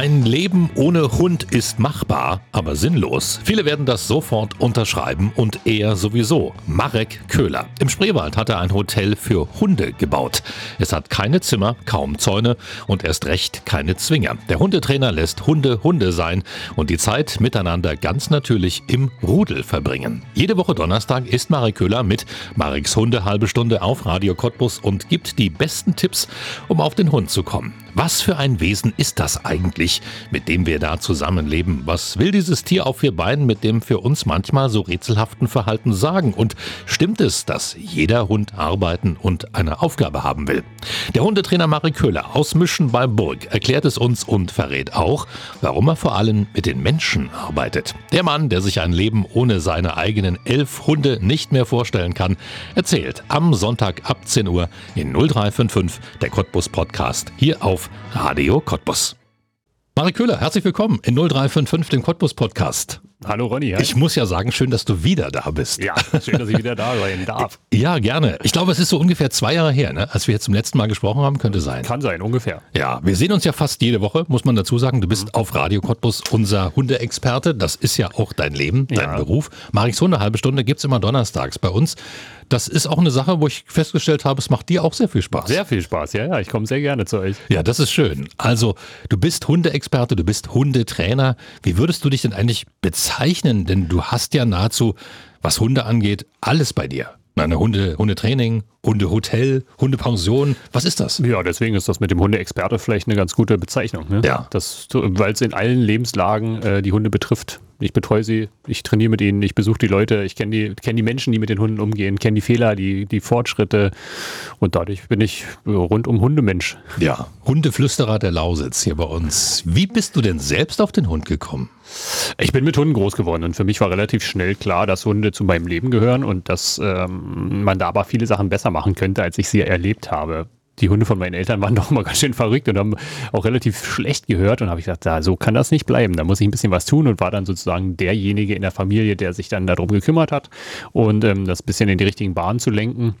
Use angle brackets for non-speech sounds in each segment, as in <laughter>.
Ein Leben ohne Hund ist machbar, aber sinnlos. Viele werden das sofort unterschreiben und er sowieso. Marek Köhler. Im Spreewald hat er ein Hotel für Hunde gebaut. Es hat keine Zimmer, kaum Zäune und erst recht keine Zwinger. Der Hundetrainer lässt Hunde Hunde sein und die Zeit miteinander ganz natürlich im Rudel verbringen. Jede Woche Donnerstag ist Marek Köhler mit Mareks Hunde halbe Stunde auf Radio Cottbus und gibt die besten Tipps, um auf den Hund zu kommen. Was für ein Wesen ist das eigentlich, mit dem wir da zusammenleben? Was will dieses Tier auf vier Beinen mit dem für uns manchmal so rätselhaften Verhalten sagen? Und stimmt es, dass jeder Hund arbeiten und eine Aufgabe haben will? Der Hundetrainer Marie Köhler aus Mischen bei Burg erklärt es uns und verrät auch, warum er vor allem mit den Menschen arbeitet. Der Mann, der sich ein Leben ohne seine eigenen elf Hunde nicht mehr vorstellen kann, erzählt am Sonntag ab 10 Uhr in 0355 der Cottbus Podcast hier auf auf Radio Cottbus. Marek Köhler, herzlich willkommen in 0355, dem Cottbus Podcast. Hallo Ronny. Hi. Ich muss ja sagen, schön, dass du wieder da bist. Ja, schön, dass ich wieder da sein darf. <laughs> Ja, gerne. Ich glaube, es ist so ungefähr zwei Jahre her, ne? als wir jetzt zum letzten Mal gesprochen haben, könnte sein. Kann sein, ungefähr. Ja, wir sehen uns ja fast jede Woche, muss man dazu sagen. Du bist mhm. auf Radio Cottbus unser Hundeexperte. Das ist ja auch dein Leben, dein ja. Beruf. Mariks Hunde, halbe Stunde gibt es immer donnerstags bei uns das ist auch eine Sache, wo ich festgestellt habe, es macht dir auch sehr viel Spaß. Sehr viel Spaß, ja, ja. Ich komme sehr gerne zu euch. Ja, das ist schön. Also, du bist Hundeexperte, du bist Hundetrainer. Wie würdest du dich denn eigentlich bezeichnen? Denn du hast ja nahezu, was Hunde angeht, alles bei dir. Eine Hunde, Hundetraining, Hundehotel, Hundepension. Was ist das? Ja, deswegen ist das mit dem Hundeexperte vielleicht eine ganz gute Bezeichnung. Ne? Ja. Weil es in allen Lebenslagen äh, die Hunde betrifft. Ich betreue sie, ich trainiere mit ihnen, ich besuche die Leute, ich kenne die, kenn die Menschen, die mit den Hunden umgehen, kenne die Fehler, die, die Fortschritte und dadurch bin ich rundum Hundemensch. Ja, Hundeflüsterer der Lausitz hier bei uns. Wie bist du denn selbst auf den Hund gekommen? Ich bin mit Hunden groß geworden und für mich war relativ schnell klar, dass Hunde zu meinem Leben gehören und dass ähm, man da aber viele Sachen besser machen könnte, als ich sie erlebt habe die Hunde von meinen Eltern waren <laughs> doch mal ganz schön verrückt und haben auch relativ schlecht gehört. Und habe ich gesagt, ja, so kann das nicht bleiben. Da muss ich ein bisschen was tun und war dann sozusagen derjenige in der Familie, der sich dann darum gekümmert hat und ähm, das bisschen in die richtigen Bahnen zu lenken.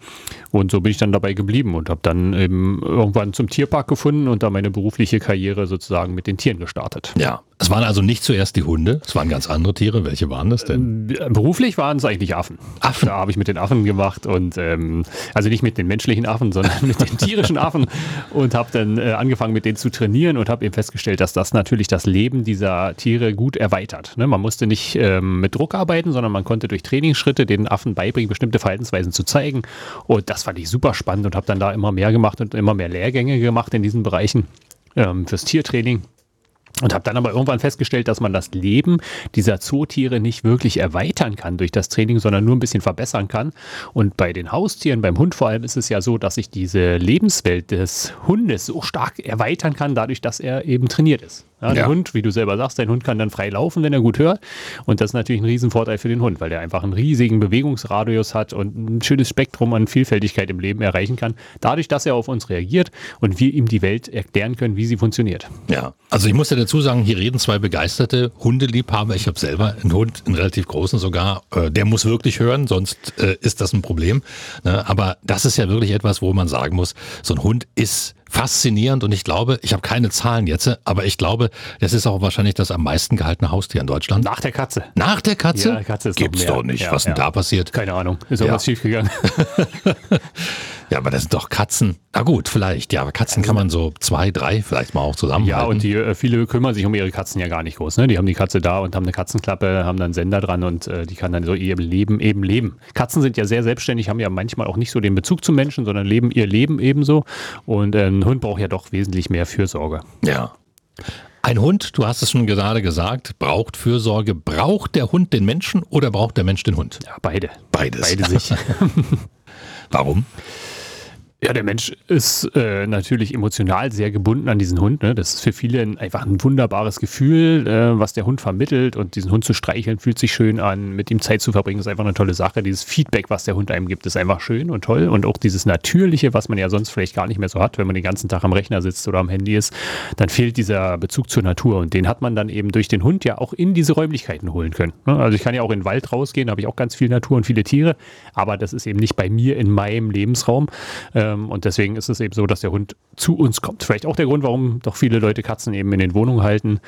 Und so bin ich dann dabei geblieben und habe dann eben irgendwann zum Tierpark gefunden und da meine berufliche Karriere sozusagen mit den Tieren gestartet. Ja, es waren also nicht zuerst die Hunde, es waren ganz andere Tiere. Welche waren das denn? Ähm, beruflich waren es eigentlich Affen. Affen. Da habe ich mit den Affen gemacht und ähm, also nicht mit den menschlichen Affen, <laughs> sondern mit den tierischen Affen und habe dann äh, angefangen mit denen zu trainieren und habe eben festgestellt, dass das natürlich das Leben dieser Tiere gut erweitert. Ne? Man musste nicht ähm, mit Druck arbeiten, sondern man konnte durch Trainingsschritte den Affen beibringen, bestimmte Verhaltensweisen zu zeigen. Und das fand ich super spannend und habe dann da immer mehr gemacht und immer mehr Lehrgänge gemacht in diesen Bereichen ähm, fürs Tiertraining. Und habe dann aber irgendwann festgestellt, dass man das Leben dieser Zootiere nicht wirklich erweitern kann durch das Training, sondern nur ein bisschen verbessern kann. Und bei den Haustieren, beim Hund vor allem, ist es ja so, dass ich diese Lebenswelt des Hundes so stark erweitern kann, dadurch, dass er eben trainiert ist. Ja, der ja. Hund, wie du selber sagst, dein Hund kann dann frei laufen, wenn er gut hört. Und das ist natürlich ein Riesenvorteil für den Hund, weil der einfach einen riesigen Bewegungsradius hat und ein schönes Spektrum an Vielfältigkeit im Leben erreichen kann, dadurch, dass er auf uns reagiert und wir ihm die Welt erklären können, wie sie funktioniert. Ja, also ich muss ja dazu sagen, hier reden zwei begeisterte Hundeliebhaber. Ich habe selber einen Hund, einen relativ großen sogar. Äh, der muss wirklich hören, sonst äh, ist das ein Problem. Ne? Aber das ist ja wirklich etwas, wo man sagen muss, so ein Hund ist faszinierend und ich glaube, ich habe keine Zahlen jetzt, aber ich glaube, das ist auch wahrscheinlich das am meisten gehaltene Haustier in Deutschland. Nach der Katze. Nach der Katze? Ja, Katze ist Gibt's doch nicht. Ja, Was ja. denn da passiert? Keine Ahnung. Ist irgendwas ja. schiefgegangen. <laughs> Ja, aber das sind doch Katzen. Na gut, vielleicht. Ja, aber Katzen kann man so zwei, drei vielleicht mal auch zusammen. Ja, und die äh, viele kümmern sich um ihre Katzen ja gar nicht groß. Ne? Die haben die Katze da und haben eine Katzenklappe, haben dann einen Sender dran und äh, die kann dann so ihr Leben eben leben. Katzen sind ja sehr selbstständig, haben ja manchmal auch nicht so den Bezug zum Menschen, sondern leben ihr Leben ebenso. Und äh, ein Hund braucht ja doch wesentlich mehr Fürsorge. Ja. Ein Hund, du hast es schon gerade gesagt, braucht Fürsorge. Braucht der Hund den Menschen oder braucht der Mensch den Hund? Ja, beide. Beides. Beide sich. <laughs> <laughs> Warum? Ja, der Mensch ist äh, natürlich emotional sehr gebunden an diesen Hund. Ne? Das ist für viele einfach ein wunderbares Gefühl, äh, was der Hund vermittelt. Und diesen Hund zu streicheln fühlt sich schön an. Mit ihm Zeit zu verbringen ist einfach eine tolle Sache. Dieses Feedback, was der Hund einem gibt, ist einfach schön und toll. Und auch dieses Natürliche, was man ja sonst vielleicht gar nicht mehr so hat, wenn man den ganzen Tag am Rechner sitzt oder am Handy ist, dann fehlt dieser Bezug zur Natur. Und den hat man dann eben durch den Hund ja auch in diese Räumlichkeiten holen können. Ne? Also ich kann ja auch in den Wald rausgehen, da habe ich auch ganz viel Natur und viele Tiere. Aber das ist eben nicht bei mir in meinem Lebensraum. Ähm, und deswegen ist es eben so, dass der Hund zu uns kommt. Vielleicht auch der Grund, warum doch viele Leute Katzen eben in den Wohnungen halten.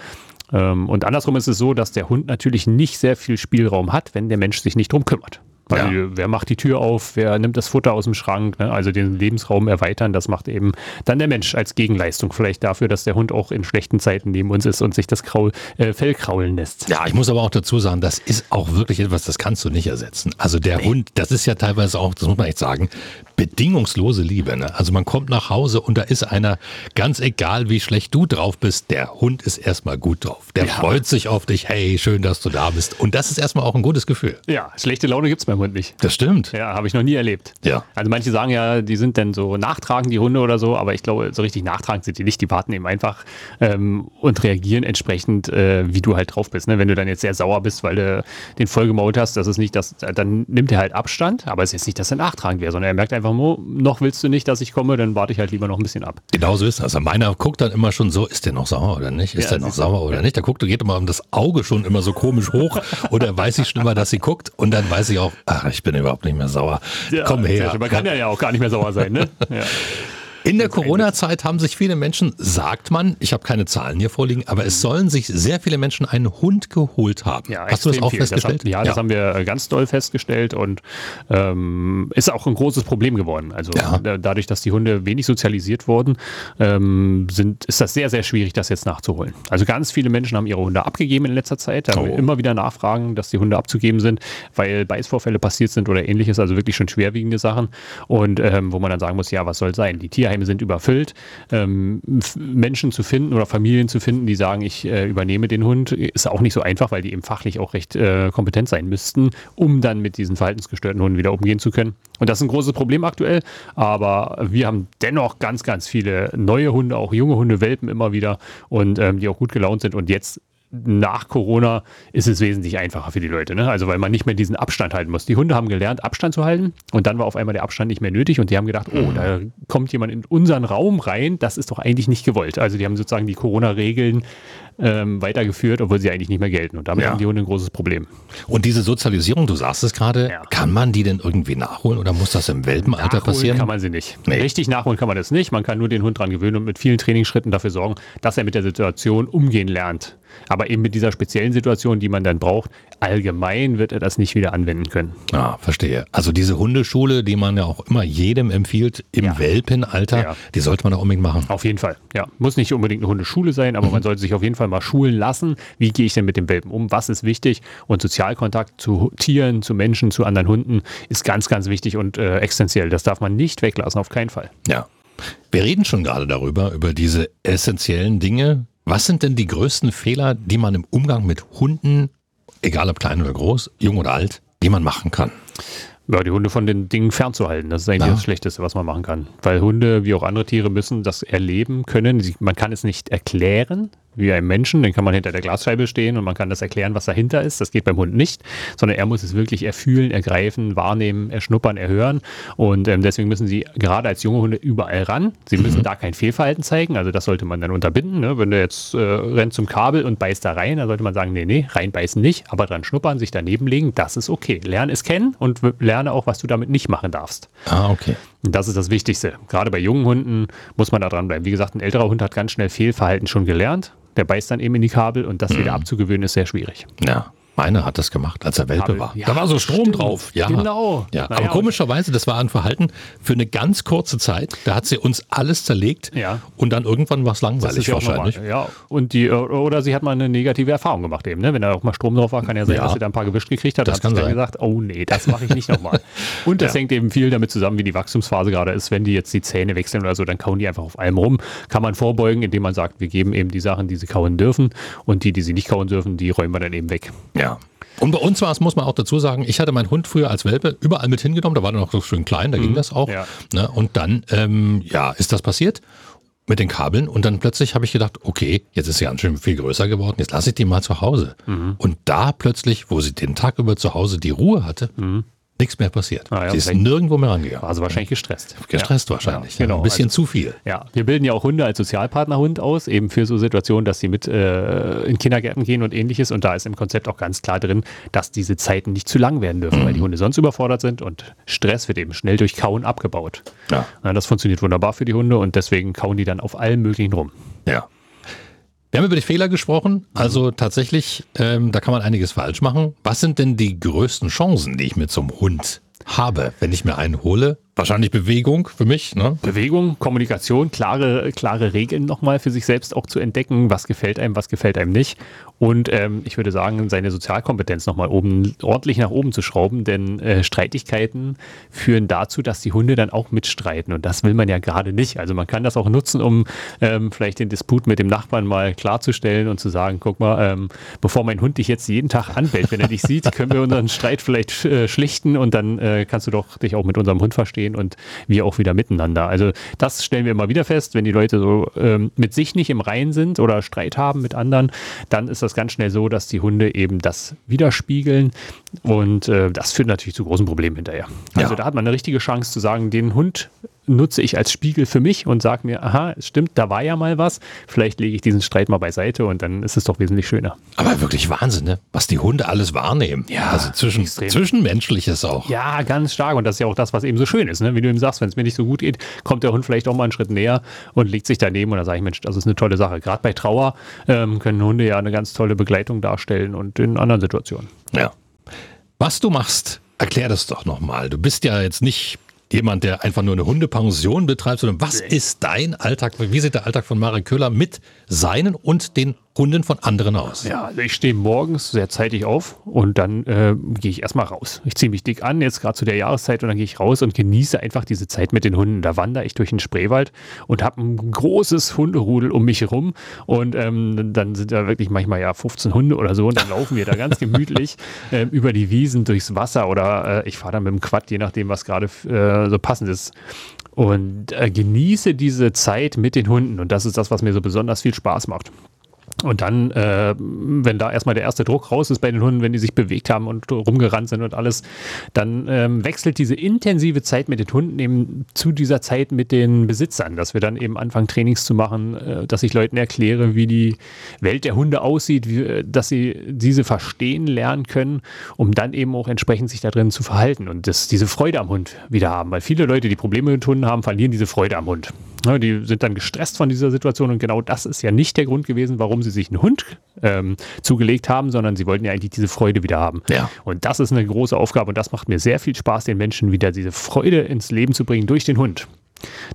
Ähm, und andersrum ist es so, dass der Hund natürlich nicht sehr viel Spielraum hat, wenn der Mensch sich nicht drum kümmert. Weil ja. wer macht die Tür auf, wer nimmt das Futter aus dem Schrank, ne? also den Lebensraum erweitern, das macht eben dann der Mensch als Gegenleistung. Vielleicht dafür, dass der Hund auch in schlechten Zeiten neben uns ist und sich das Kraul, äh, Fell kraulen lässt. Ja, ich muss aber auch dazu sagen, das ist auch wirklich etwas, das kannst du nicht ersetzen. Also der nee. Hund, das ist ja teilweise auch, das muss man echt sagen, bedingungslose Liebe. Ne? Also man kommt nach Hause und da ist einer, ganz egal wie schlecht du drauf bist, der Hund ist erstmal gut drauf. Der ja. freut sich auf dich, hey, schön, dass du da bist. Und das ist erstmal auch ein gutes Gefühl. Ja, schlechte Laune gibt es beim Hund nicht. Das stimmt. Ja, habe ich noch nie erlebt. Ja. Also manche sagen ja, die sind dann so nachtragend, die Hunde oder so, aber ich glaube, so richtig nachtragend sind die nicht. Die warten eben einfach ähm, und reagieren entsprechend, äh, wie du halt drauf bist. Ne? Wenn du dann jetzt sehr sauer bist, weil du den vollgemault hast, das ist nicht das, dann nimmt er halt Abstand, aber es ist jetzt nicht, dass er nachtragend wäre, sondern er merkt einfach nur, noch willst du nicht, dass ich komme, dann warte ich halt lieber noch ein bisschen ab. Genau so ist das. Also meiner guckt dann immer schon so, ist der noch sauer oder nicht? Ist ja, der noch sauer oder nicht? Der guckt, geht immer um das Auge schon immer so komisch hoch <laughs> oder weiß ich schon immer, dass sie guckt und dann weiß ich auch, ach, ich bin überhaupt nicht mehr sauer. Ja, Komm her. Man kann ja, ja auch gar nicht mehr sauer sein, ne? <laughs> Ja. In der Corona-Zeit haben sich viele Menschen, sagt man, ich habe keine Zahlen hier vorliegen, aber es sollen sich sehr viele Menschen einen Hund geholt haben. Ja, Hast du das auch viel. festgestellt? Das haben, ja, das haben wir ganz doll festgestellt und ähm, ist auch ein großes Problem geworden. Also ja. dadurch, dass die Hunde wenig sozialisiert wurden, ähm, sind, ist das sehr, sehr schwierig, das jetzt nachzuholen. Also ganz viele Menschen haben ihre Hunde abgegeben in letzter Zeit. Da oh. haben wir immer wieder Nachfragen, dass die Hunde abzugeben sind, weil Beißvorfälle passiert sind oder ähnliches, also wirklich schon schwerwiegende Sachen. Und ähm, wo man dann sagen muss, ja, was soll sein? Die Tiere Pflegeheime sind überfüllt. Ähm, Menschen zu finden oder Familien zu finden, die sagen, ich äh, übernehme den Hund, ist auch nicht so einfach, weil die eben fachlich auch recht äh, kompetent sein müssten, um dann mit diesen verhaltensgestörten Hunden wieder umgehen zu können. Und das ist ein großes Problem aktuell, aber wir haben dennoch ganz, ganz viele neue Hunde, auch junge Hunde, Welpen immer wieder und ähm, die auch gut gelaunt sind und jetzt nach Corona ist es wesentlich einfacher für die Leute. Ne? Also weil man nicht mehr diesen Abstand halten muss. Die Hunde haben gelernt, Abstand zu halten und dann war auf einmal der Abstand nicht mehr nötig und die haben gedacht, oh, da kommt jemand in unseren Raum rein, das ist doch eigentlich nicht gewollt. Also die haben sozusagen die Corona-Regeln ähm, weitergeführt, obwohl sie eigentlich nicht mehr gelten. Und damit ja. haben die Hunde ein großes Problem. Und diese Sozialisierung, du sagst es gerade, ja. kann man die denn irgendwie nachholen oder muss das im Welpenalter nachholen passieren? kann man sie nicht. Nee. Richtig nachholen kann man das nicht. Man kann nur den Hund dran gewöhnen und mit vielen Trainingsschritten dafür sorgen, dass er mit der Situation umgehen lernt. Aber eben mit dieser speziellen Situation, die man dann braucht, allgemein wird er das nicht wieder anwenden können. Ah, verstehe. Also diese Hundeschule, die man ja auch immer jedem empfiehlt im ja. Welpenalter, die sollte man auch unbedingt machen. Auf jeden Fall. Ja, muss nicht unbedingt eine Hundeschule sein, aber mhm. man sollte sich auf jeden Fall mal schulen lassen. Wie gehe ich denn mit dem Welpen um? Was ist wichtig? Und Sozialkontakt zu Tieren, zu Menschen, zu anderen Hunden ist ganz, ganz wichtig und äh, essentiell. Das darf man nicht weglassen, auf keinen Fall. Ja. Wir reden schon gerade darüber, über diese essentiellen Dinge, was sind denn die größten Fehler, die man im Umgang mit Hunden, egal ob klein oder groß, jung oder alt, die man machen kann? Ja, die Hunde von den Dingen fernzuhalten. Das ist eigentlich ja. das Schlechteste, was man machen kann. Weil Hunde, wie auch andere Tiere, müssen das erleben können. Man kann es nicht erklären, wie einem Menschen, den kann man hinter der Glasscheibe stehen und man kann das erklären, was dahinter ist. Das geht beim Hund nicht, sondern er muss es wirklich erfühlen, ergreifen, wahrnehmen, erschnuppern, erhören. Und ähm, deswegen müssen sie gerade als junge Hunde überall ran. Sie müssen mhm. da kein Fehlverhalten zeigen, also das sollte man dann unterbinden. Ne? Wenn der jetzt äh, rennt zum Kabel und beißt da rein, dann sollte man sagen, nee, nee, reinbeißen nicht, aber dran schnuppern, sich daneben legen, das ist okay. Lerne es kennen und lerne auch, was du damit nicht machen darfst. Ah, okay. Das ist das Wichtigste. Gerade bei jungen Hunden muss man da dranbleiben. Wie gesagt, ein älterer Hund hat ganz schnell Fehlverhalten schon gelernt der beißt dann eben in die Kabel und das wieder mhm. abzugewöhnen ist sehr schwierig. Ja. Meiner hat das gemacht, als er Welpe war. Ja, da war so Strom stimmt. drauf. Ja, genau. Ja. Aber komischerweise, das war ein Verhalten für eine ganz kurze Zeit. Da hat sie uns alles zerlegt ja. und dann irgendwann war es langweilig ja wahrscheinlich. Ja, und die, oder sie hat mal eine negative Erfahrung gemacht eben. Ne? Wenn da auch mal Strom drauf war, kann ja sein, dass sie da ein paar gewischt gekriegt hat. Das hat kann sie dann gesagt, oh nee, das mache ich nicht nochmal. <laughs> und das hängt eben viel damit zusammen, wie die Wachstumsphase gerade ist. Wenn die jetzt die Zähne wechseln oder so, dann kauen die einfach auf allem rum. Kann man vorbeugen, indem man sagt, wir geben eben die Sachen, die sie kauen dürfen und die, die sie nicht kauen dürfen, die räumen wir dann eben weg. Ja. Und bei uns war es, muss man auch dazu sagen, ich hatte meinen Hund früher als Welpe überall mit hingenommen, da war er noch so schön klein, da ging das auch. Ja. Ne? Und dann, ähm, ja, ist das passiert mit den Kabeln und dann plötzlich habe ich gedacht, okay, jetzt ist sie ganz schön viel größer geworden, jetzt lasse ich die mal zu Hause. Und da plötzlich, wo sie den Tag über zu Hause die Ruhe hatte, nichts mehr passiert. Ah ja, sie ist nirgendwo mehr rangegangen. Sie wahrscheinlich gestresst. Gestresst ja. wahrscheinlich. Ja, genau. Ein bisschen Also- zu viel. Ja, wir bilden ja auch Hunde als Sozialpartnerhund aus, eben für so Situationen, dass sie mit äh, in Kindergärten gehen und ähnliches. Und da ist im Konzept auch ganz klar drin, dass diese Zeiten nicht zu lang werden dürfen, weil die Hunde sonst überfordert sind und Stress wird eben schnell durch Kauen abgebaut. Ja. Ja, das funktioniert wunderbar für die Hunde und deswegen kauen die dann auf allem Möglichen rum. Ja. Wir haben über die Fehler gesprochen. Also tatsächlich, ähm, da kann man einiges falsch machen. Was sind denn die größten Chancen, die ich so einem Hund habe, wenn ich mir einen hole? Wahrscheinlich Bewegung für mich. Ne? Bewegung, Kommunikation, klare, klare Regeln nochmal für sich selbst auch zu entdecken, was gefällt einem, was gefällt einem nicht. Und ähm, ich würde sagen, seine Sozialkompetenz nochmal oben ordentlich nach oben zu schrauben, denn äh, Streitigkeiten führen dazu, dass die Hunde dann auch mitstreiten. Und das will man ja gerade nicht. Also man kann das auch nutzen, um ähm, vielleicht den Disput mit dem Nachbarn mal klarzustellen und zu sagen, guck mal, ähm, bevor mein Hund dich jetzt jeden Tag anbellt, wenn er dich sieht, können wir unseren Streit vielleicht äh, schlichten und dann äh, kannst du doch dich auch mit unserem Hund verstehen und wir auch wieder miteinander. Also das stellen wir immer wieder fest, wenn die Leute so ähm, mit sich nicht im Reinen sind oder Streit haben mit anderen, dann ist das ganz schnell so, dass die Hunde eben das widerspiegeln und äh, das führt natürlich zu großen Problemen hinterher. Also Ja. da hat man eine richtige Chance zu sagen, den Hund nutze ich als Spiegel für mich und sage mir, aha, es stimmt, da war ja mal was, vielleicht lege ich diesen Streit mal beiseite und dann ist es doch wesentlich schöner. Aber wirklich Wahnsinn, ne? was die Hunde alles wahrnehmen. Ja, also zwischen, extrem. zwischenmenschliches auch. Ja, ganz stark. Und das ist ja auch das, was eben so schön ist. Ne? Wie du ihm sagst, wenn es mir nicht so gut geht, kommt der Hund vielleicht auch mal einen Schritt näher und legt sich daneben. Und dann sage ich, Mensch, das ist eine tolle Sache. Gerade bei Trauer ähm, können Hunde ja eine ganz tolle Begleitung darstellen und in anderen Situationen. Ja. Was du machst, erklär das doch nochmal. Du bist ja jetzt nicht jemand, der einfach nur eine Hundepension betreibt, sondern was ist dein Alltag? Wie sieht der Alltag von Marek Köhler mit seinen und den Hunden von anderen aus? Ja, also ich stehe morgens sehr zeitig auf und dann äh, gehe ich erstmal raus. Ich ziehe mich dick an, jetzt gerade zu der Jahreszeit und dann gehe ich raus und genieße einfach diese Zeit mit den Hunden. Da wandere ich durch den Spreewald und habe ein großes Hunderudel um mich herum und ähm, dann sind da wirklich manchmal ja 15 Hunde oder so und dann laufen wir da ganz <laughs> gemütlich ähm, über die Wiesen durchs Wasser oder äh, ich fahre dann mit dem Quad, je nachdem, was gerade äh, so passend ist. Und äh, genieße diese Zeit mit den Hunden und das ist das, was mir so besonders viel Spaß macht. Und dann, äh, wenn da erstmal der erste Druck raus ist bei den Hunden, wenn die sich bewegt haben und rumgerannt sind und alles, dann ähm, wechselt diese intensive Zeit mit den Hunden eben zu dieser Zeit mit den Besitzern, dass wir dann eben anfangen, Trainings zu machen, äh, dass ich Leuten erkläre, wie die Welt der Hunde aussieht, wie, äh, dass sie diese verstehen lernen können, um dann eben auch entsprechend sich da drin zu verhalten und das, diese Freude am Hund wieder haben. Weil viele Leute, die Probleme mit Hunden haben, verlieren diese Freude am Hund. Ja, die sind dann gestresst von dieser Situation und genau das ist ja nicht der Grund gewesen, warum sie sich einen Hund ähm, zugelegt haben, sondern sie wollten ja eigentlich diese Freude wieder haben. Ja. Und das ist eine große Aufgabe und das macht mir sehr viel Spaß, den Menschen wieder diese Freude ins Leben zu bringen durch den Hund.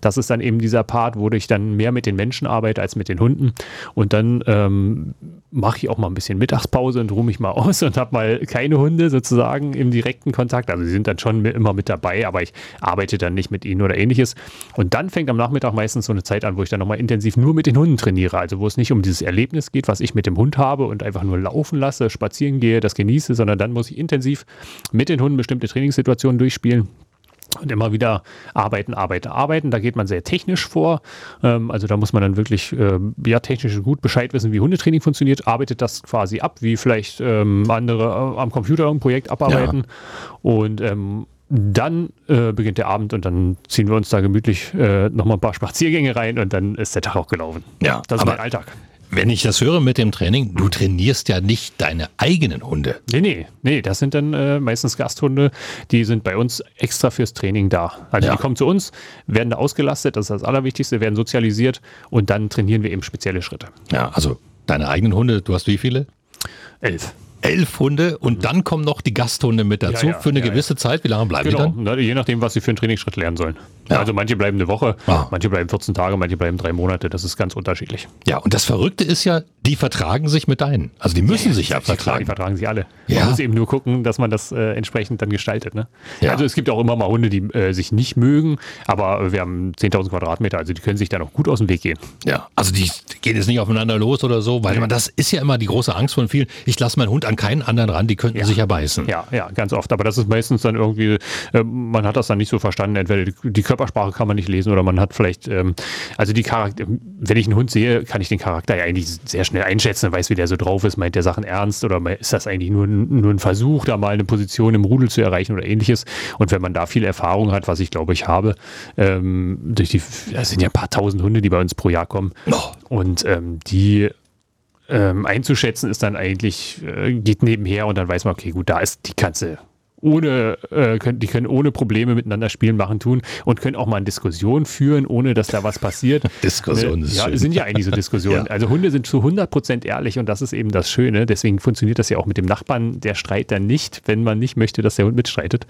Das ist dann eben dieser Part, wo ich dann mehr mit den Menschen arbeite als mit den Hunden. Und dann ähm, mache ich auch mal ein bisschen Mittagspause und ruhe mich mal aus <laughs> und habe mal keine Hunde sozusagen im direkten Kontakt. Also sie sind dann schon immer mit dabei, aber ich arbeite dann nicht mit ihnen oder ähnliches. Und dann fängt am Nachmittag meistens so eine Zeit an, wo ich dann nochmal intensiv nur mit den Hunden trainiere. Also wo es nicht um dieses Erlebnis geht, was ich mit dem Hund habe und einfach nur laufen lasse, spazieren gehe, das genieße, sondern dann muss ich intensiv mit den Hunden bestimmte Trainingssituationen durchspielen. Und immer wieder arbeiten, arbeiten, arbeiten. Da geht man sehr technisch vor. Ähm, also da muss man dann wirklich ähm, ja, technisch gut Bescheid wissen, wie Hundetraining funktioniert. Arbeitet das quasi ab, wie vielleicht ähm, andere äh, am Computer ein Projekt abarbeiten. Und ähm, dann äh, beginnt der Abend und dann ziehen wir uns da gemütlich äh, nochmal ein paar Spaziergänge rein und dann ist der Tag auch gelaufen. Ja, das ist mein Alltag. Wenn ich das höre mit dem Training, du trainierst ja nicht deine eigenen Hunde. Nee, nee, nee, das sind dann äh, meistens Gasthunde, die sind bei uns extra fürs Training da. Also Ja. die kommen zu uns, werden da ausgelastet, das ist das Allerwichtigste, werden sozialisiert und dann trainieren wir eben spezielle Schritte. Ja, also deine eigenen Hunde, du hast wie viele? Elf. Elf Hunde und dann kommen noch die Gasthunde mit dazu Ja, ja, für eine ja, gewisse Zeit. Wie lange bleiben Genau, die dann? je nachdem, was sie für einen Trainingsschritt lernen sollen. Ja. Also manche bleiben eine Woche, Ah. manche bleiben 14 Tage, manche bleiben drei Monate, das ist ganz unterschiedlich. Ja, und das Verrückte ist ja, die vertragen sich mit deinen. Also die müssen ja, sich ja vertragen. Die vertragen sich alle. Ja. Man muss eben nur gucken, dass man das äh, entsprechend dann gestaltet. Ne? Ja. Also es gibt auch immer mal Hunde, die äh, sich nicht mögen, aber wir haben 10.000 Quadratmeter, also die können sich da noch gut aus dem Weg gehen. Ja, also die gehen jetzt nicht aufeinander los oder so, weil man das ist ja immer die große Angst von vielen. Ich lasse meinen Hund an keinen anderen ran, die könnten sich ja beißen. Ja, ja, ganz oft. Aber das ist meistens dann irgendwie, äh, man hat das dann nicht so verstanden. Entweder die, die, Körpersprache kann man nicht lesen oder man hat vielleicht, ähm, also die Charakter, wenn ich einen Hund sehe, kann ich den Charakter ja eigentlich sehr schnell einschätzen, weiß, wie der so drauf ist, meint der Sachen ernst oder ist das eigentlich nur, nur ein Versuch, da mal eine Position im Rudel zu erreichen oder ähnliches. Und wenn man da viel Erfahrung hat, was ich glaube ich habe, ähm, durch die, das sind ja ein paar tausend Hunde, die bei uns pro Jahr kommen. Oh. Und ähm, die ähm, einzuschätzen ist dann eigentlich, äh, geht nebenher und dann weiß man, okay, gut, da ist die Katze ohne, äh, können, die können ohne Probleme miteinander spielen, machen, tun und können auch mal eine Diskussion führen, ohne dass da was passiert. <laughs> Diskussionen ist Ja, sind ja eigentlich so Diskussionen. <laughs> ja. Also Hunde sind zu 100% ehrlich und das ist eben das Schöne. Deswegen funktioniert das ja auch mit dem Nachbarn, der Streit dann nicht, wenn man nicht möchte, dass der Hund mitstreitet.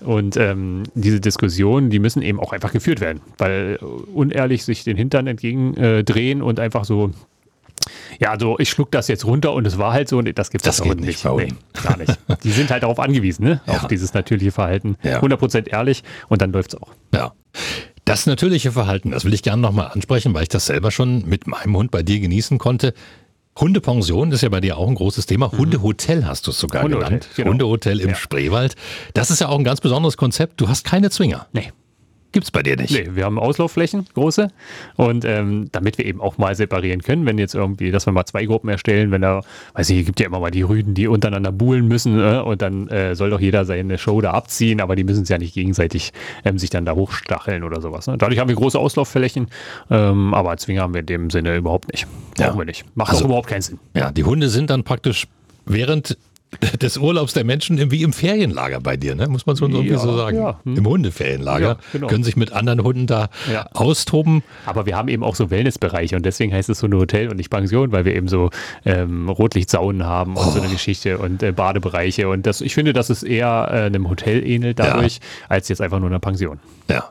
Und ähm, diese Diskussionen, die müssen eben auch einfach geführt werden, weil unehrlich sich den Hintern entgegendrehen äh, und einfach so ja, also ich schluck das jetzt runter und es war halt so und das gibt es nicht. nicht. Nee, gar nicht. Die sind halt darauf angewiesen, ne? Ja. auf dieses natürliche Verhalten. Ja. 100% ehrlich und dann läuft es auch. Ja. Das natürliche Verhalten, das will ich gerne nochmal ansprechen, weil ich das selber schon mit meinem Hund bei dir genießen konnte. Hundepension ist ja bei dir auch ein großes Thema. Mhm. Hundehotel hast du es sogar Hundehotel, genannt. Genau. Hundehotel im ja. Spreewald. Das ist ja auch ein ganz besonderes Konzept. Du hast keine Zwinger. Nee. Gibt es bei dir nicht? Nee, wir haben Auslaufflächen, große. Und ähm, damit wir eben auch mal separieren können, wenn jetzt irgendwie, dass wir mal zwei Gruppen erstellen, wenn da, weiß ich, gibt ja immer mal die Rüden, die untereinander buhlen müssen äh, und dann äh, soll doch jeder seine Show da abziehen, aber die müssen es ja nicht gegenseitig ähm, sich dann da hochstacheln oder sowas. Ne? Dadurch haben wir große Auslaufflächen, ähm, aber Zwinger haben wir in dem Sinne überhaupt nicht. Brauchen ja. wir nicht. Macht also, überhaupt keinen Sinn. Ja, die Hunde sind dann praktisch während <laughs> des Urlaubs der Menschen wie im Ferienlager bei dir, ne? muss man so irgendwie ja, so sagen. Ja. Hm. Im Hundeferienlager. Ja, genau. Können sich mit anderen Hunden da austoben. Aber wir haben eben auch so Wellnessbereiche und deswegen heißt es so eine Hotel und nicht Pension, weil wir eben so ähm, Rotlichtsaunen haben und oh. so eine Geschichte und äh, Badebereiche. Und das, ich finde, dass es eher äh, einem Hotel ähnelt dadurch, als jetzt einfach nur einer Pension. Ja.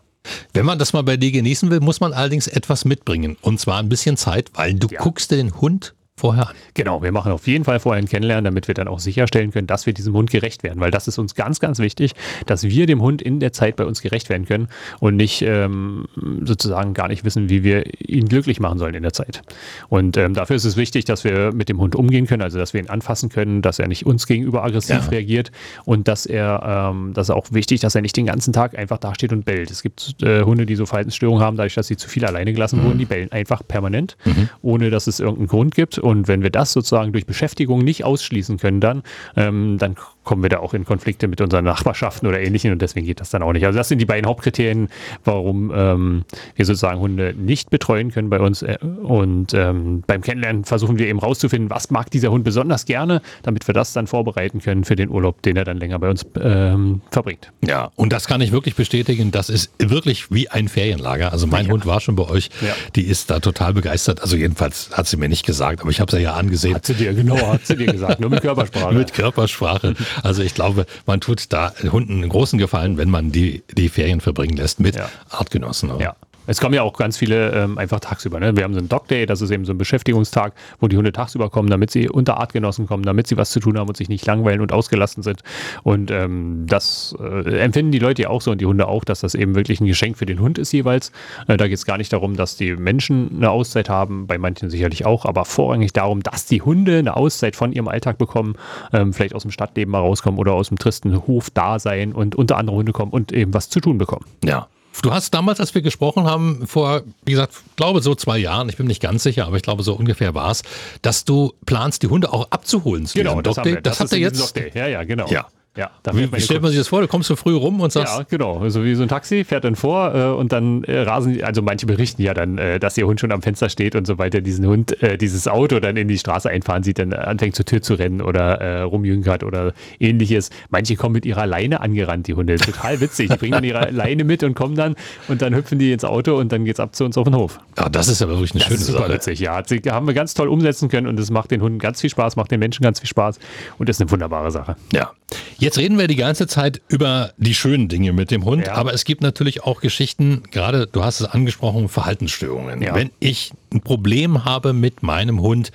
Wenn man das mal bei dir genießen will, muss man allerdings etwas mitbringen. Und zwar ein bisschen Zeit, weil du guckst dir den Hund vorher an. Genau, wir machen auf jeden Fall vorher ein Kennenlernen, damit wir dann auch sicherstellen können, dass wir diesem Hund gerecht werden, weil das ist uns ganz, ganz wichtig, dass wir dem Hund in der Zeit bei uns gerecht werden können und nicht ähm, sozusagen gar nicht wissen, wie wir ihn glücklich machen sollen in der Zeit. Und ähm, dafür ist es wichtig, dass wir mit dem Hund umgehen können, also dass wir ihn anfassen können, dass er nicht uns gegenüber aggressiv ja. reagiert und dass er, ähm, das ist auch wichtig, dass er nicht den ganzen Tag einfach dasteht und bellt. Es gibt äh, Hunde, die so Verhaltensstörungen haben, dadurch, dass sie zu viel alleine gelassen mhm. wurden, die bellen einfach permanent, mhm. ohne dass es irgendeinen Grund gibt und wenn wir das sozusagen durch Beschäftigung nicht ausschließen können, dann, ähm, dann kommen wir da auch in Konflikte mit unseren Nachbarschaften oder ähnlichen und deswegen geht das dann auch nicht. Also das sind die beiden Hauptkriterien, warum ähm, wir sozusagen Hunde nicht betreuen können bei uns. Äh, und ähm, beim Kennenlernen versuchen wir eben rauszufinden, was mag dieser Hund besonders gerne, damit wir das dann vorbereiten können für den Urlaub, den er dann länger bei uns ähm, verbringt. Ja, und das kann ich wirklich bestätigen. Das ist wirklich wie ein Ferienlager. Also mein ja. Hund war schon bei euch. Ja. Die ist da total begeistert. Also jedenfalls hat sie mir nicht gesagt, aber ich habe sie ja angesehen. Hat sie dir, genau, hat sie dir gesagt. Nur mit <laughs> Körpersprache. mit Körpersprache. Also ich glaube, man tut da Hunden einen großen Gefallen, wenn man die, die Ferien verbringen lässt mit ja. Artgenossen. Ja. Es kommen ja auch ganz viele ähm, einfach tagsüber. Ne? Wir haben so einen Dog Day, das ist eben so ein Beschäftigungstag, wo die Hunde tagsüber kommen, damit sie unter Artgenossen kommen, damit sie was zu tun haben und sich nicht langweilen und ausgelassen sind. Und ähm, das äh, empfinden die Leute ja auch so und die Hunde auch, dass das eben wirklich ein Geschenk für den Hund ist jeweils. Äh, da geht es gar nicht darum, dass die Menschen eine Auszeit haben, bei manchen sicherlich auch, aber vorrangig darum, dass die Hunde eine Auszeit von ihrem Alltag bekommen, ähm, vielleicht aus dem Stadtleben mal rauskommen oder aus dem tristen Hof da sein und unter andere Hunde kommen und eben was zu tun bekommen. Ja, Du hast damals, als wir gesprochen haben, vor, wie gesagt, glaube so zwei Jahren, ich bin nicht ganz sicher, aber ich glaube so ungefähr war es, dass du planst, die Hunde auch abzuholen zu genau, das, das, das hat er jetzt. Ja, ja, genau. Ja. Ja, wie, wie stellt man sich das vor? Du kommst so früh rum und sagst. Ja, genau. So also wie so ein Taxi fährt dann vor äh, und dann äh, rasen, also manche berichten ja dann, äh, dass ihr Hund schon am Fenster steht und sobald er diesen Hund, äh, dieses Auto dann in die Straße einfahren sieht, dann anfängt zur Tür zu rennen oder äh, rumjüngert oder ähnliches. Manche kommen mit ihrer Leine angerannt, die Hunde. Total witzig. Die bringen dann ihre <laughs> Leine mit und kommen dann und dann hüpfen die ins Auto und dann geht's ab zu uns auf den Hof. Ja, das ist aber wirklich eine das schöne ist super Sache. witzig, ja. Sie haben wir ganz toll umsetzen können und es macht den Hunden ganz viel Spaß, macht den Menschen ganz viel Spaß und ist eine wunderbare Sache. Ja. Jetzt Jetzt reden wir die ganze Zeit über die schönen Dinge mit dem Hund, Ja. aber es gibt natürlich auch Geschichten, gerade du hast es angesprochen, Verhaltensstörungen. Ja. Wenn ich ein Problem habe mit meinem Hund,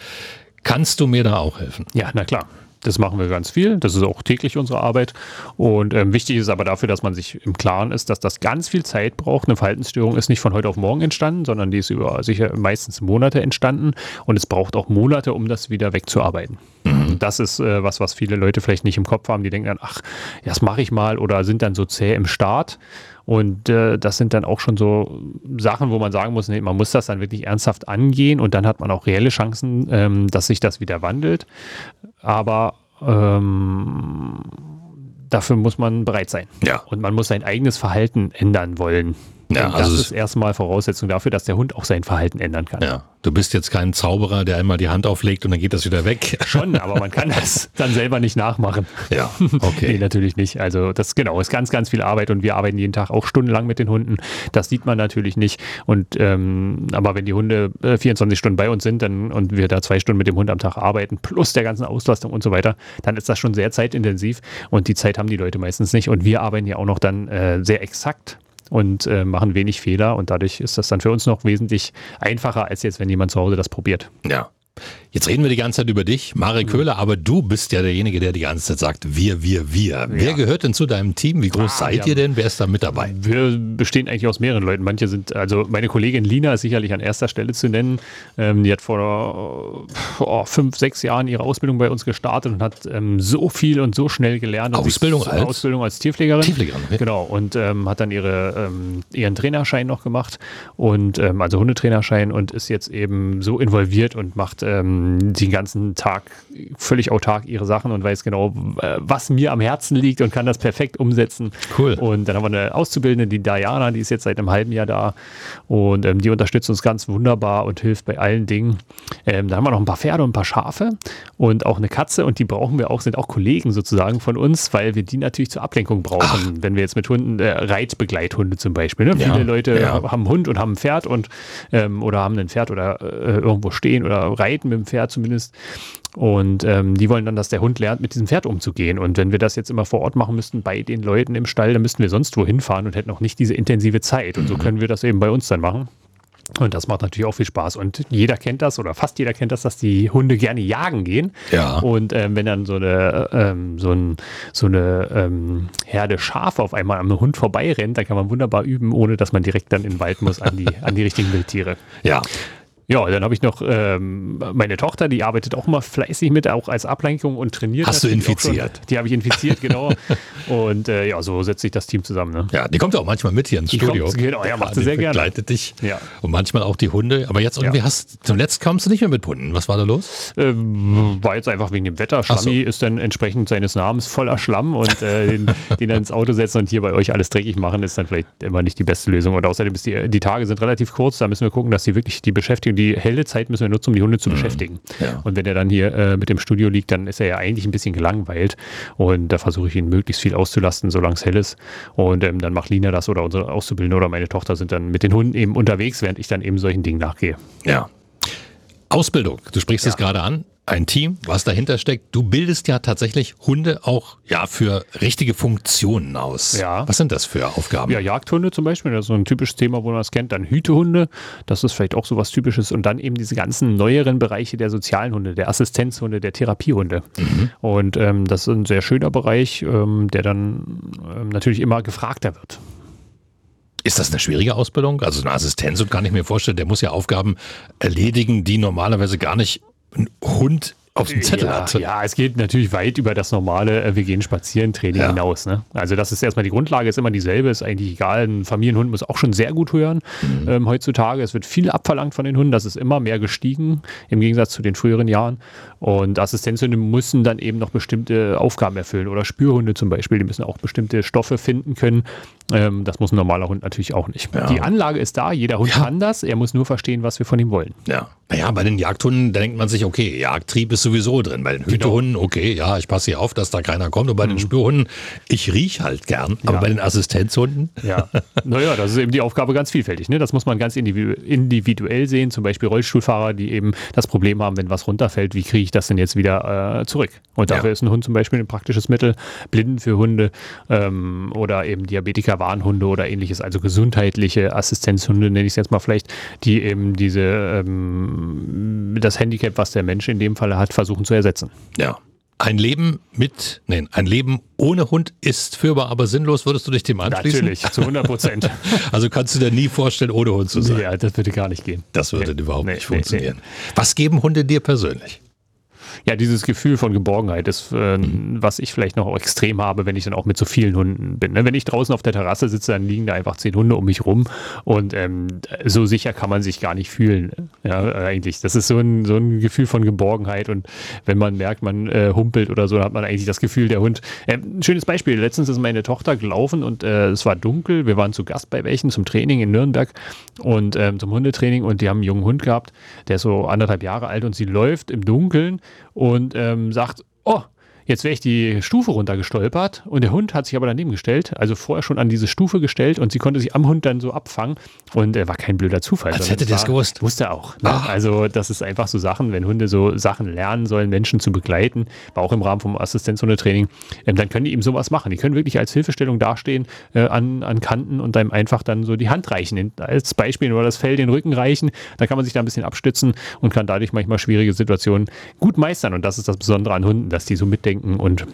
kannst du mir da auch helfen? Ja, na klar. Das machen wir ganz viel. Das ist auch täglich unsere Arbeit. Und ähm, wichtig ist aber dafür, dass man sich im Klaren ist, dass das ganz viel Zeit braucht. Eine Verhaltensstörung ist nicht von heute auf morgen entstanden, sondern die ist über sicher meistens Monate entstanden. Und es braucht auch Monate, um das wieder wegzuarbeiten. Und Das ist äh, was, was viele Leute vielleicht nicht im Kopf haben. Die denken dann, ach, das mache ich mal oder sind dann so zäh im Start. Und äh, das sind dann auch schon so Sachen, wo man sagen muss, nee, man muss das dann wirklich ernsthaft angehen und dann hat man auch reelle Chancen, ähm, dass sich das wieder wandelt. Aber ähm, dafür muss man bereit sein. Ja. Und man muss sein eigenes Verhalten ändern wollen. Ja, und also das ist erstmal Voraussetzung dafür, dass der Hund auch sein Verhalten ändern kann. Ja. Du bist jetzt kein Zauberer, der einmal die Hand auflegt und dann geht das wieder weg. <laughs> Schon, aber man kann das <laughs> dann selber nicht nachmachen. Ja, <laughs> Nee, okay. natürlich nicht. Also das genau, ist ganz, ganz viel Arbeit und wir arbeiten jeden Tag auch stundenlang mit den Hunden. Das sieht man natürlich nicht. Und ähm, aber wenn die Hunde äh, 24 Stunden bei uns sind dann, und wir da zwei Stunden mit dem Hund am Tag arbeiten, plus der ganzen Auslastung und so weiter, dann ist das schon sehr zeitintensiv und die Zeit haben die Leute meistens nicht. Und wir arbeiten ja auch noch dann äh, sehr exakt und äh, machen wenig Fehler und dadurch ist das dann für uns noch wesentlich einfacher, als jetzt, wenn jemand zu Hause das probiert. Ja. Jetzt reden wir die ganze Zeit über dich, Marek Köhler, aber du bist ja derjenige, der die ganze Zeit sagt, wir, wir, wir. Wer gehört denn zu deinem Team? Wie groß Ah, seid wir ihr denn? Wer ist da mit dabei? Wir bestehen eigentlich aus mehreren Leuten. Manche sind, also meine Kollegin Lina ist sicherlich an erster Stelle zu nennen. Ähm, die hat vor äh, oh, fünf, sechs Jahren ihre Ausbildung bei uns gestartet und hat ähm, so viel und so schnell gelernt. Ausbildung als? Ausbildung als Tierpflegerin. Tierpflegerin, okay. Genau. Und ähm, hat dann ihre, ähm, ihren Trainerschein noch gemacht und ähm, also Hundetrainerschein und ist jetzt eben so involviert und macht ähm, den ganzen Tag völlig autark ihre Sachen und weiß genau, äh, was mir am Herzen liegt und kann das perfekt umsetzen. Cool. Und dann haben wir eine Auszubildende, die Diana, die ist jetzt seit einem halben Jahr da und ähm, die unterstützt uns ganz wunderbar und hilft bei allen Dingen. Ähm, dann haben wir noch ein paar Pferde und ein paar Schafe und auch eine Katze und die brauchen wir auch, sind auch Kollegen sozusagen von uns, weil wir die natürlich zur Ablenkung brauchen. Wenn wir jetzt mit Hunden, äh, Reitbegleithunde zum Beispiel, ne? Ja, viele Leute ja. haben einen Hund und haben ein Pferd und ähm, oder haben ein Pferd oder äh, irgendwo stehen oder reiten mit dem Pferd zumindest. Und ähm, die wollen dann, dass der Hund lernt, mit diesem Pferd umzugehen. Und wenn wir das jetzt immer vor Ort machen müssten bei den Leuten im Stall, dann müssten wir sonst wohin fahren und hätten auch nicht diese intensive Zeit. Und so können wir das eben bei uns dann machen. Und das macht natürlich auch viel Spaß. Und jeder kennt das oder fast jeder kennt das, dass die Hunde gerne jagen gehen. Ja. Und ähm, wenn dann so eine, ähm, so ein, so eine ähm, Herde Schafe auf einmal am Hund vorbeirennt, dann kann man wunderbar üben, ohne dass man direkt dann in den Wald muss an die, an die richtigen Wildtiere. Ja. Ja, dann habe ich noch ähm, meine Tochter, die arbeitet auch mal fleißig mit, auch als Ablenkung und trainiert. Hast du auch schon. infiziert? Die habe ich infiziert, <laughs> genau. und äh, ja, so setzt sich das Team zusammen. Ne? Ja, die kommt ja auch manchmal mit hier ins Die Studio. kommt- genau, ja, macht sie sehr gerne. begleitet dich. Ja. Und manchmal auch die Hunde. Aber jetzt irgendwie Ja. hast, zuletzt kamst du nicht mehr mit Hunden. Was war da los? Ähm, war jetzt einfach wegen dem Wetter. Ach so. Schlammi ist dann entsprechend seines Namens voller Schlamm und äh, den, den dann ins Auto setzen und hier bei euch alles dreckig machen, ist dann vielleicht immer nicht die beste Lösung. Und außerdem ist die, die Tage sind relativ kurz, da müssen wir gucken, dass die wirklich die Beschäftigung, die helle Zeit müssen wir nutzen, um die Hunde zu beschäftigen. Mhm. Ja. Und wenn er dann hier äh, mit dem Studio liegt, dann ist er ja eigentlich ein bisschen gelangweilt und da versuche ich ihn möglichst viel auszulasten, solange es hell ist. Und ähm, dann macht Lina das oder unsere Auszubildende oder meine Tochter sind dann mit den Hunden eben unterwegs, während ich dann eben solchen Dingen nachgehe. Ja. Ausbildung. Du sprichst es gerade an. Ein Team, was dahinter steckt. Du bildest ja tatsächlich Hunde auch ja für richtige Funktionen aus. Ja. Was sind das für Aufgaben? Ja, Jagdhunde zum Beispiel, das ist so ein typisches Thema, wo man das kennt. Dann Hütehunde, das ist vielleicht auch so was Typisches. Und dann eben diese ganzen neueren Bereiche der sozialen Hunde, der Assistenzhunde, der Therapiehunde. Und ähm, das ist ein sehr schöner Bereich, ähm, der dann ähm, natürlich immer gefragter wird. Ist das eine schwierige Ausbildung? Also eine Assistenz und kann ich mir vorstellen, der muss ja Aufgaben erledigen, die normalerweise gar nicht ein Hund auf dem Zettel ja, hat. Ja, es geht natürlich weit über das normale äh, Wir gehen spazieren Training Ja. hinaus. Ne? Also das ist erstmal die Grundlage, ist immer dieselbe, ist eigentlich egal. Ein Familienhund muss auch schon sehr gut hören Mhm. ähm, heutzutage. Es wird viel abverlangt von den Hunden, das ist immer mehr gestiegen im Gegensatz zu den früheren Jahren. Und Assistenzhunde müssen dann eben noch bestimmte Aufgaben erfüllen oder Spürhunde zum Beispiel, die müssen auch bestimmte Stoffe finden können, Ähm, das muss ein normaler Hund natürlich auch nicht. Ja. Die Anlage ist da, jeder Hund Ja. kann das, er muss nur verstehen, was wir von ihm wollen. Ja. Naja, bei den Jagdhunden, da denkt man sich, okay, Jagdtrieb ist sowieso drin. Bei den Hütehunden, okay, ja, ich passe hier auf, dass da keiner kommt. Und bei den Spürhunden, ich riech halt gern. Aber Ja. bei den Assistenzhunden, Ja, naja, das ist eben die Aufgabe ganz vielfältig. Ne? Das muss man ganz individu individuell sehen. Zum Beispiel Rollstuhlfahrer, die eben das Problem haben, wenn was runterfällt, wie kriege ich das denn jetzt wieder äh, zurück? Und dafür ist ein Hund zum Beispiel ein praktisches Mittel. Blinden für Hunde ähm, oder eben Diabetiker-Warnhunde oder ähnliches, also gesundheitliche Assistenzhunde, nenne ich es jetzt mal vielleicht, die eben diese ähm, das Handicap, was der Mensch in dem Falle hat, versuchen zu ersetzen. ja. Ein Leben mit, nein, ein Leben ohne Hund ist führbar, aber sinnlos. Würdest du dich dem anschließen? Natürlich, zu 100 Prozent. <laughs> Also kannst du dir nie vorstellen, ohne Hund zu sein. ja, das würde gar nicht gehen. Das würde Nee. überhaupt Nee, nicht nee, funktionieren. Was geben Hunde dir persönlich? Ja, dieses Gefühl von Geborgenheit ist, äh, Mhm. was ich vielleicht noch extrem habe, wenn ich dann auch mit so vielen Hunden bin. Ne? Wenn ich draußen auf der Terrasse sitze, dann liegen da einfach zehn Hunde um mich rum und ähm, so sicher kann man sich gar nicht fühlen. Ja, äh, eigentlich. Das ist so ein, so ein Gefühl von Geborgenheit und wenn man merkt, man äh, humpelt oder so, dann hat man eigentlich das Gefühl, der Hund. Äh, ein schönes Beispiel. Letztens ist meine Tochter gelaufen und äh, es war dunkel. Wir waren zu Gast bei welchen zum Training in Nürnberg und ähm, zum Hundetraining und die haben einen jungen Hund gehabt, der ist so anderthalb Jahre alt und sie läuft im Dunkeln und ähm, sagt, oh, Jetzt wäre ich die Stufe runtergestolpert und der Hund hat sich aber daneben gestellt, also vorher schon an diese Stufe gestellt und sie konnte sich am Hund dann so abfangen und er war kein blöder Zufall. Als hätte der es gewusst. Wusste er auch. Ne? Also das ist einfach so Sachen, wenn Hunde so Sachen lernen sollen, Menschen zu begleiten, war auch im Rahmen vom Assistenzhundetraining, ähm, dann können die ihm sowas machen. Die können wirklich als Hilfestellung dastehen äh, an, an Kanten und einem einfach dann so die Hand reichen. Als Beispiel oder das Fell den Rücken reichen, da kann man sich da ein bisschen abstützen und kann dadurch manchmal schwierige Situationen gut meistern. Und das ist das Besondere an Hunden, dass die so mitdenken und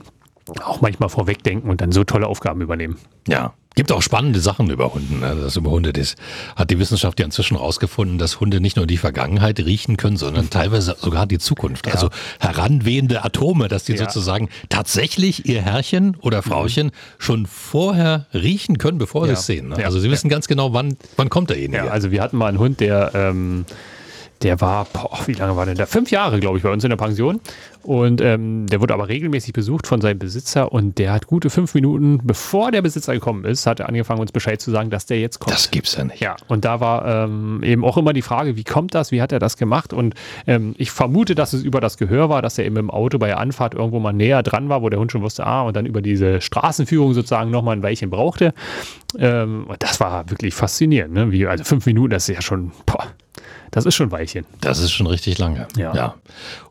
auch manchmal vorwegdenken und dann so tolle Aufgaben übernehmen. Ja. Gibt auch spannende Sachen über Hunden. ne? Das über Hunde das hat die Wissenschaft ja inzwischen rausgefunden, dass Hunde nicht nur die Vergangenheit riechen können, sondern teilweise sogar die Zukunft. Also heranwehende Atome, dass die Ja. sozusagen tatsächlich ihr Herrchen oder Frauchen schon vorher riechen können, bevor sie Ja. es sehen. Ne? Ja. Also sie wissen ganz genau, wann, wann kommt derjenige. Ja, also wir hatten mal einen Hund, der, ähm, der war, boah, wie lange war denn der? Fünf Jahre, glaube ich, bei uns in der Pension. Und ähm, der wurde aber regelmäßig besucht von seinem Besitzer und der hat gute fünf Minuten, bevor der Besitzer gekommen ist, hat er angefangen, uns Bescheid zu sagen, dass der jetzt kommt. das gibt's ja nicht. Ja, und da war ähm, eben auch immer die Frage, wie kommt das, wie hat er das gemacht? Und ähm, ich vermute, dass es über das Gehör war, dass er eben im Auto bei der Anfahrt irgendwo mal näher dran war, wo der Hund schon wusste, ah, und dann über diese Straßenführung sozusagen nochmal ein Weilchen brauchte. Ähm, und das war wirklich faszinierend. Ne? Wie, also fünf Minuten, das ist ja schon, boah, das ist schon ein Weilchen. Das ist schon richtig lange. Ja.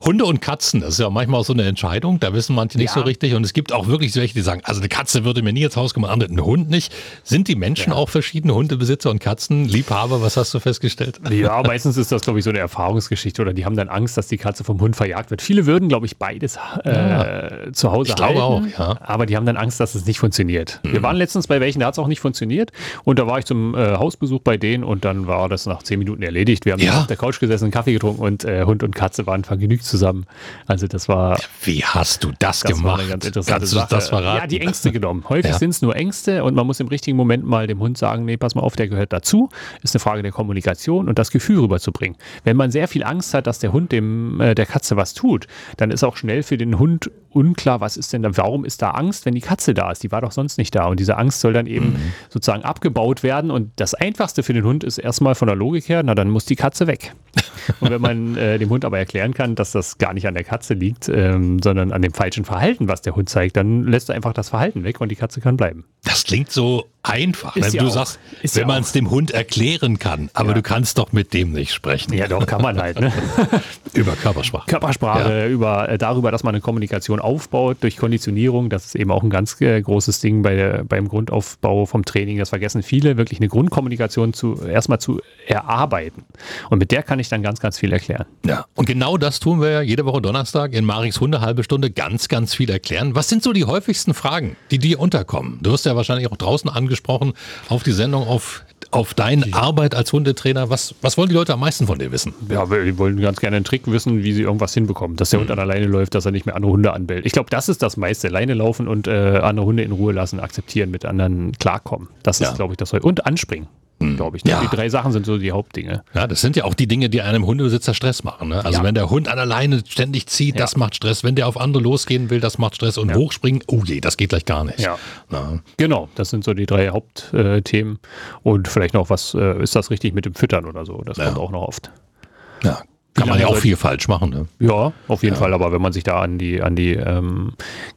Hunde und Katzen, das ist ja manchmal auch so eine Entscheidung. Da wissen manche nicht Ja. so richtig. Und es gibt auch wirklich welche, die sagen, also eine Katze würde mir nie ins Haus kommen, andere ein Hund nicht. Sind die Menschen auch verschiedene Hundebesitzer und Katzenliebhaber? Was hast du festgestellt? Ja, <laughs> meistens ist das, glaube ich, so eine Erfahrungsgeschichte oder die haben dann Angst, dass die Katze vom Hund verjagt wird. Viele würden, glaube ich, beides äh, zu Hause Ich glaube halten, auch, ja. aber die haben dann Angst, dass es nicht funktioniert. Wir waren letztens bei welchen, da hat es auch nicht funktioniert und da war ich zum äh, Hausbesuch bei denen und dann war das nach zehn Minuten erledigt. Wir haben Ja. auf der Couch gesessen, Kaffee getrunken und äh, Hund und Katze waren vergnügt zusammen. Also das war Wie hast du das, das gemacht? war eine ganz interessante Kannst du Sache. das verraten? Ja, die Ängste genommen. Häufig Ja. sind es nur Ängste und man muss im richtigen Moment mal dem Hund sagen, nee, pass mal auf, der gehört dazu. Ist eine Frage der Kommunikation und das Gefühl rüberzubringen. Wenn man sehr viel Angst hat, dass der Hund dem äh, der Katze was tut, dann ist auch schnell für den Hund unklar, was ist denn da, warum ist da Angst, wenn die Katze da ist? Die war doch sonst nicht da. Und diese Angst soll dann eben Mhm. sozusagen abgebaut werden. Und das Einfachste für den Hund ist erstmal von der Logik her, na dann muss die Katze weg. Und wenn man äh, dem Hund aber erklären kann, dass das gar nicht an der Katze liegt, ähm, sondern an dem falschen Verhalten, was der Hund zeigt, dann lässt er einfach das Verhalten weg und die Katze kann bleiben. Das klingt so einfach. Ist ja Du auch. sagst, Ist wenn ja man es dem Hund erklären kann, aber Ja. du kannst doch mit dem nicht sprechen. Ja, doch, kann man <laughs> halt. Ne? Über Körpersprache. Körpersprache, über, äh, darüber, dass man eine Kommunikation aufbaut durch Konditionierung. Das ist eben auch ein ganz äh, großes Ding bei der, beim Grundaufbau vom Training. Das vergessen viele, wirklich eine Grundkommunikation zu, erstmal zu erarbeiten. Und mit der kann ich dann ganz, ganz viel erklären. Ja, und genau das tun wir ja jede Woche Donnerstag in Marix Hunde halbe Stunde ganz, ganz viel erklären. Was sind so die häufigsten Fragen, die dir unterkommen? Du wirst ja wahrscheinlich auch draußen angesprochen auf die Sendung, auf, auf deine Arbeit als Hundetrainer. Was, was wollen die Leute am meisten von dir wissen? Ja, wir die wollen ganz gerne einen Trick wissen, wie sie irgendwas hinbekommen. Dass der Hund an alleine läuft, dass er nicht mehr andere Hunde anbellt. Ich glaube, das ist das meiste. Alleine laufen und äh, andere Hunde in Ruhe lassen, akzeptieren, mit anderen klarkommen. Das Ja. ist, glaube ich, das. Und anspringen. Glaube ich. Ja. Die drei Sachen sind so die Hauptdinge. Ja, das sind ja auch die Dinge, die einem Hundebesitzer Stress machen. Ne? Also Ja. wenn der Hund an der Leine ständig zieht, das Ja. macht Stress. Wenn der auf andere losgehen will, das macht Stress. Und Ja. hochspringen, oh je, das geht gleich gar nicht. Ja. Na, Genau, das sind so die drei Hauptthemen. Und vielleicht noch was, äh, ist das richtig mit dem Füttern oder so? Das Ja. kommt auch noch oft. ja. Kann man ja auch viel falsch machen. Ne? Ja, auf jeden Fall. Aber wenn man sich da an die, an die ähm,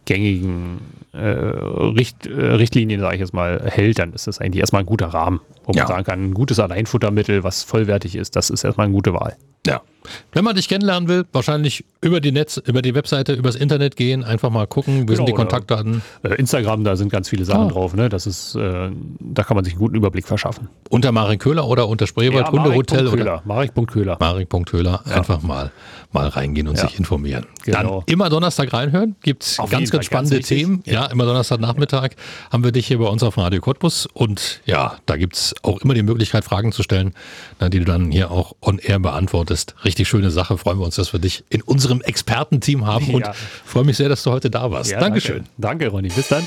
gängigen äh, Richt, äh, Richtlinien, sage ich jetzt mal, hält, dann ist das eigentlich erstmal ein guter Rahmen, wo Ja. man sagen kann, ein gutes Alleinfuttermittel, was vollwertig ist, das ist erstmal eine gute Wahl. Ja. Wenn man dich kennenlernen will, wahrscheinlich über die Netz, über die Webseite, übers Internet gehen, einfach mal gucken, wie sind die Genau, oder- Kontaktdaten. Äh, Instagram, da sind ganz viele Sachen Ah. drauf. Ne? Das ist, äh, da kann man sich einen guten Überblick verschaffen. Unter Marek Köhler oder unter Spreewald Hundehotel oder Marek.köhler. Marek.höhler einfach mal, mal reingehen und Ja. sich informieren. Genau. Dann immer Donnerstag reinhören. Gibt es ganz, ganz ganz spannende wichtig. Themen. Ja. immer Donnerstagnachmittag haben wir dich hier bei uns auf Radio Cottbus. Und ja, da gibt es auch immer die Möglichkeit, Fragen zu stellen, die du dann hier auch on air beantwortest. Richtig schöne Sache. Freuen wir uns, dass wir dich in unserem Expertenteam haben. Und Ja. freue mich sehr, dass du heute da warst. Ja, Dankeschön. Danke. danke, Ronny. Bis dann.